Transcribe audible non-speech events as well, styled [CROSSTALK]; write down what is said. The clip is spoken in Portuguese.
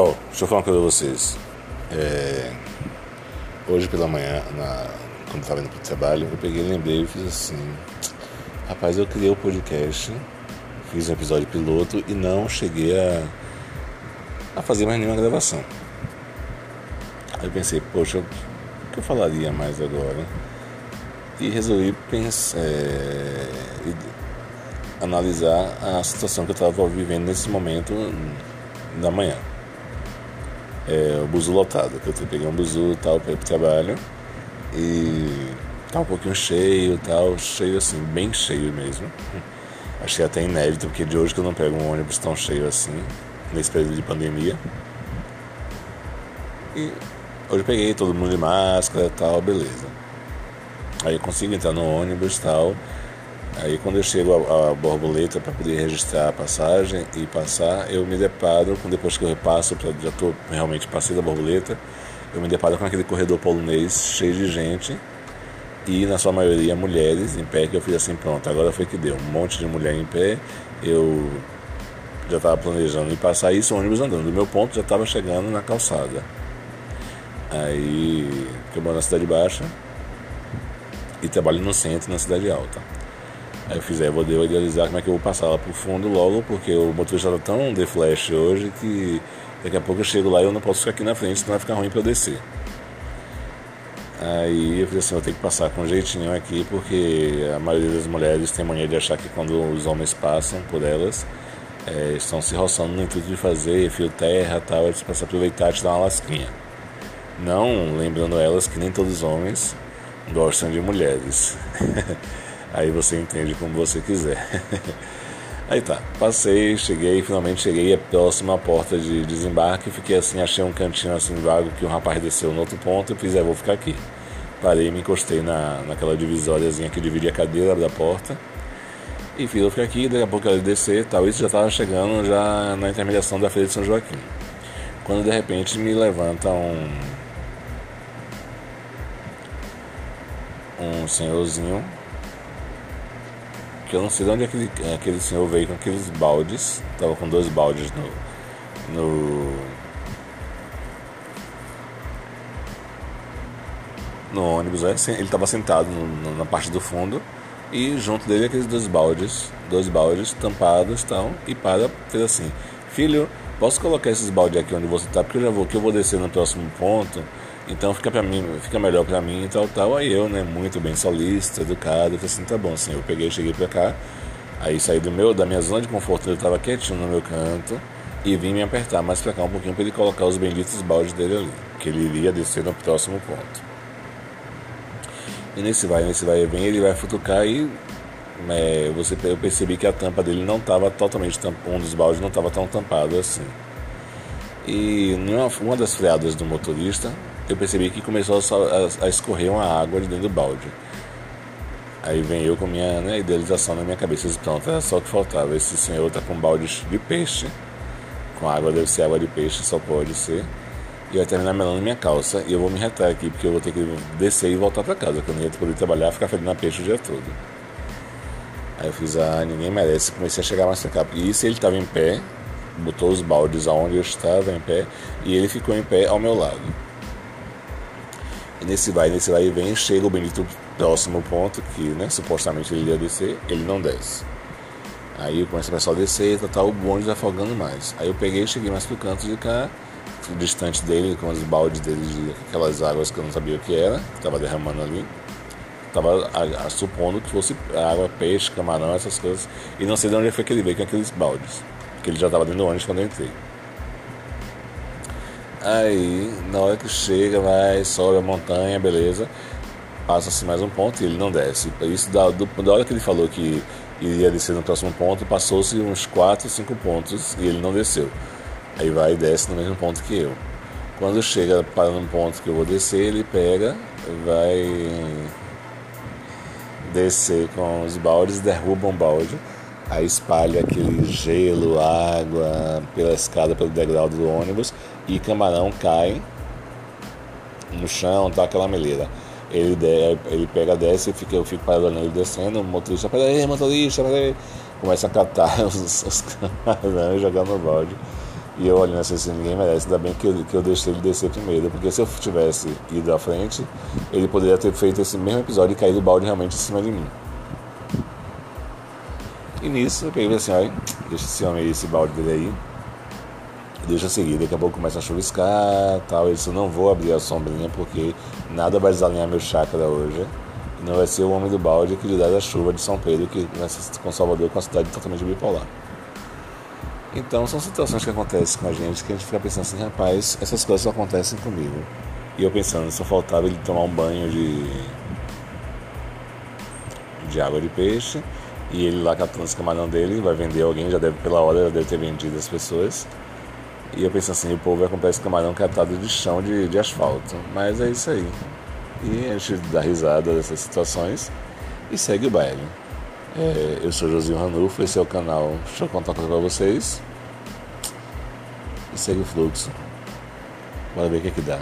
Oh, deixa eu falar uma coisa pra vocês. É... Hoje pela manhã, na... quando eu tava indo pro trabalho, eu peguei, lembrei e fiz assim. Rapaz, eu criei o podcast, fiz um episódio piloto e não cheguei a, a fazer mais nenhuma gravação. Aí eu pensei, poxa, o que eu falaria mais agora? E resolvi pensar, é... analisar a situação que eu estava vivendo nesse momento da manhã é, o buzu lotado, eu peguei um buzu tal para ir pro trabalho e tá um pouquinho cheio tal, cheio assim, bem cheio mesmo. Achei até inédito, porque de hoje que eu não pego um ônibus tão cheio assim, nesse período de pandemia. E hoje eu peguei todo mundo de máscara tal, beleza. Aí eu consigo entrar no ônibus tal. Aí quando eu chego à borboleta para poder registrar a passagem e passar, eu me deparo com depois que eu repasso, já estou realmente passei da borboleta, eu me deparo com aquele corredor polonês cheio de gente e na sua maioria mulheres em pé que eu fiz assim pronto, agora foi que deu, um monte de mulher em pé, eu já estava planejando ir passar isso, ônibus andando, do meu ponto já estava chegando na calçada. Aí, eu moro na cidade baixa e trabalho no centro, na cidade alta. Aí eu fiz, é, vou idealizar como é que eu vou passar lá pro fundo logo, porque o motorista tá tão de flash hoje que daqui a pouco eu chego lá e eu não posso ficar aqui na frente, senão vai ficar ruim para eu descer. Aí eu fiz assim, eu tenho que passar com um jeitinho aqui, porque a maioria das mulheres tem mania de achar que quando os homens passam por elas, é, estão se roçando no intuito de fazer fio terra tal, eles para aproveitar e te dar uma lasquinha. Não lembrando elas que nem todos os homens gostam de mulheres. [LAUGHS] Aí você entende como você quiser. [LAUGHS] Aí tá, passei, cheguei, finalmente cheguei à porta de desembarque, fiquei assim, achei um cantinho assim vago que um rapaz desceu no outro ponto e fiz, é, vou ficar aqui. Parei, me encostei na, naquela divisóriazinha que divide a cadeira da porta e fiz, vou ficar aqui, daqui a pouco ele descer tal. Isso já estava chegando já na intermediação da Feira de São Joaquim. Quando de repente me levanta um. um senhorzinho que eu não sei de onde aquele, aquele senhor veio com aqueles baldes. Tava com dois baldes no. no. no ônibus. É, ele estava sentado na parte do fundo e junto dele aqueles dois baldes, dois baldes tampados tal, e para, fez assim, filho, posso colocar esses baldes aqui onde você está, porque eu já vou, que eu vou descer no próximo ponto então fica para mim, fica melhor para mim e tal, tal. Aí eu, né, muito bem solista, educado, falei assim, tá bom, assim, eu peguei, cheguei para cá, aí saí do meu, da minha zona de conforto, ele tava quietinho no meu canto e vim me apertar mais para cá um pouquinho para ele colocar os benditos baldes dele ali, que ele iria descer no próximo ponto. E nesse vai, nesse vai e vem, ele vai futucar e é, você, eu percebi que a tampa dele não estava totalmente, um dos baldes não estava tão tampado assim. E numa uma das freadas do motorista, eu percebi que começou a, a, escorrer uma água de dentro do balde. Aí vem eu com minha né, idealização na minha cabeça. Pronto, era só o que faltava. Esse senhor tá com um balde de peixe. Com água, deve ser água de peixe, só pode ser. E vai terminar melando minha calça. E eu vou me retar aqui, porque eu vou ter que descer e voltar para casa. Que eu não ia poder trabalhar ficar fedendo a peixe o dia todo. Aí eu fiz, ah, ninguém merece. Comecei a chegar mais pra cá. E se ele estava em pé, botou os baldes aonde eu estava em pé. E ele ficou em pé ao meu lado. E nesse vai, nesse vai e vem, chega o Benito próximo ponto, que né, supostamente ele ia descer, ele não desce. Aí começa o pessoal a descer, tá, tá, o bonde afogando mais. Aí eu peguei e cheguei mais pro canto de cá, distante dele, com os baldes dele de aquelas águas que eu não sabia o que era, que tava derramando ali. Tava a, a, supondo que fosse água, peixe, camarão, essas coisas. E não sei de onde foi que ele veio com aqueles baldes. Que ele já tava dentro do ônibus quando eu entrei. Aí, na hora que chega, vai, sobe a montanha, beleza. Passa-se mais um ponto e ele não desce. Isso da, do, da hora que ele falou que iria descer no próximo ponto, passou-se uns 4, 5 pontos e ele não desceu. Aí vai e desce no mesmo ponto que eu. Quando chega para um ponto que eu vou descer, ele pega, vai descer com os baldes, derruba um balde aí espalha aquele gelo, água pela escada, pelo degrau do ônibus e camarão cai no chão, tá aquela meleira. Ele, ele pega, desce, fica, eu fico parado ele descendo, o motorista, peraí, motorista, peraí. Começa a catar [LAUGHS] os, os camarões, jogar no balde. E eu olhando assim, ninguém merece, ainda bem que eu, que eu deixei ele descer primeiro, porque se eu tivesse ido à frente, ele poderia ter feito esse mesmo episódio e caído o balde realmente em cima de mim. E nisso eu peguei assim, olha, deixa esse homem aí, esse balde dele aí. Deixa seguir, daqui a pouco começa a chuviscar tal. Eu disse, não vou abrir a sombrinha porque nada vai desalinhar meu chakra hoje. E não vai ser o homem do balde que lhe dá a chuva de São Pedro, que com Salvador com uma cidade totalmente bipolar. Então são situações que acontecem com a gente que a gente fica pensando assim, rapaz, essas coisas só acontecem comigo. E eu pensando, só faltava ele tomar um banho de, de água de peixe e ele lá catando os camarão dele, vai vender alguém, já deve pela hora, já deve ter vendido as pessoas. E eu penso assim, o povo vai comprar esse camarão catado de chão de, de asfalto. Mas é isso aí. E a gente dá risada dessas situações e segue o baile. É, eu sou Josinho Ranulfo, esse é o canal Deixa eu contar coisa pra vocês. E segue o fluxo. Bora ver o que, é que dá.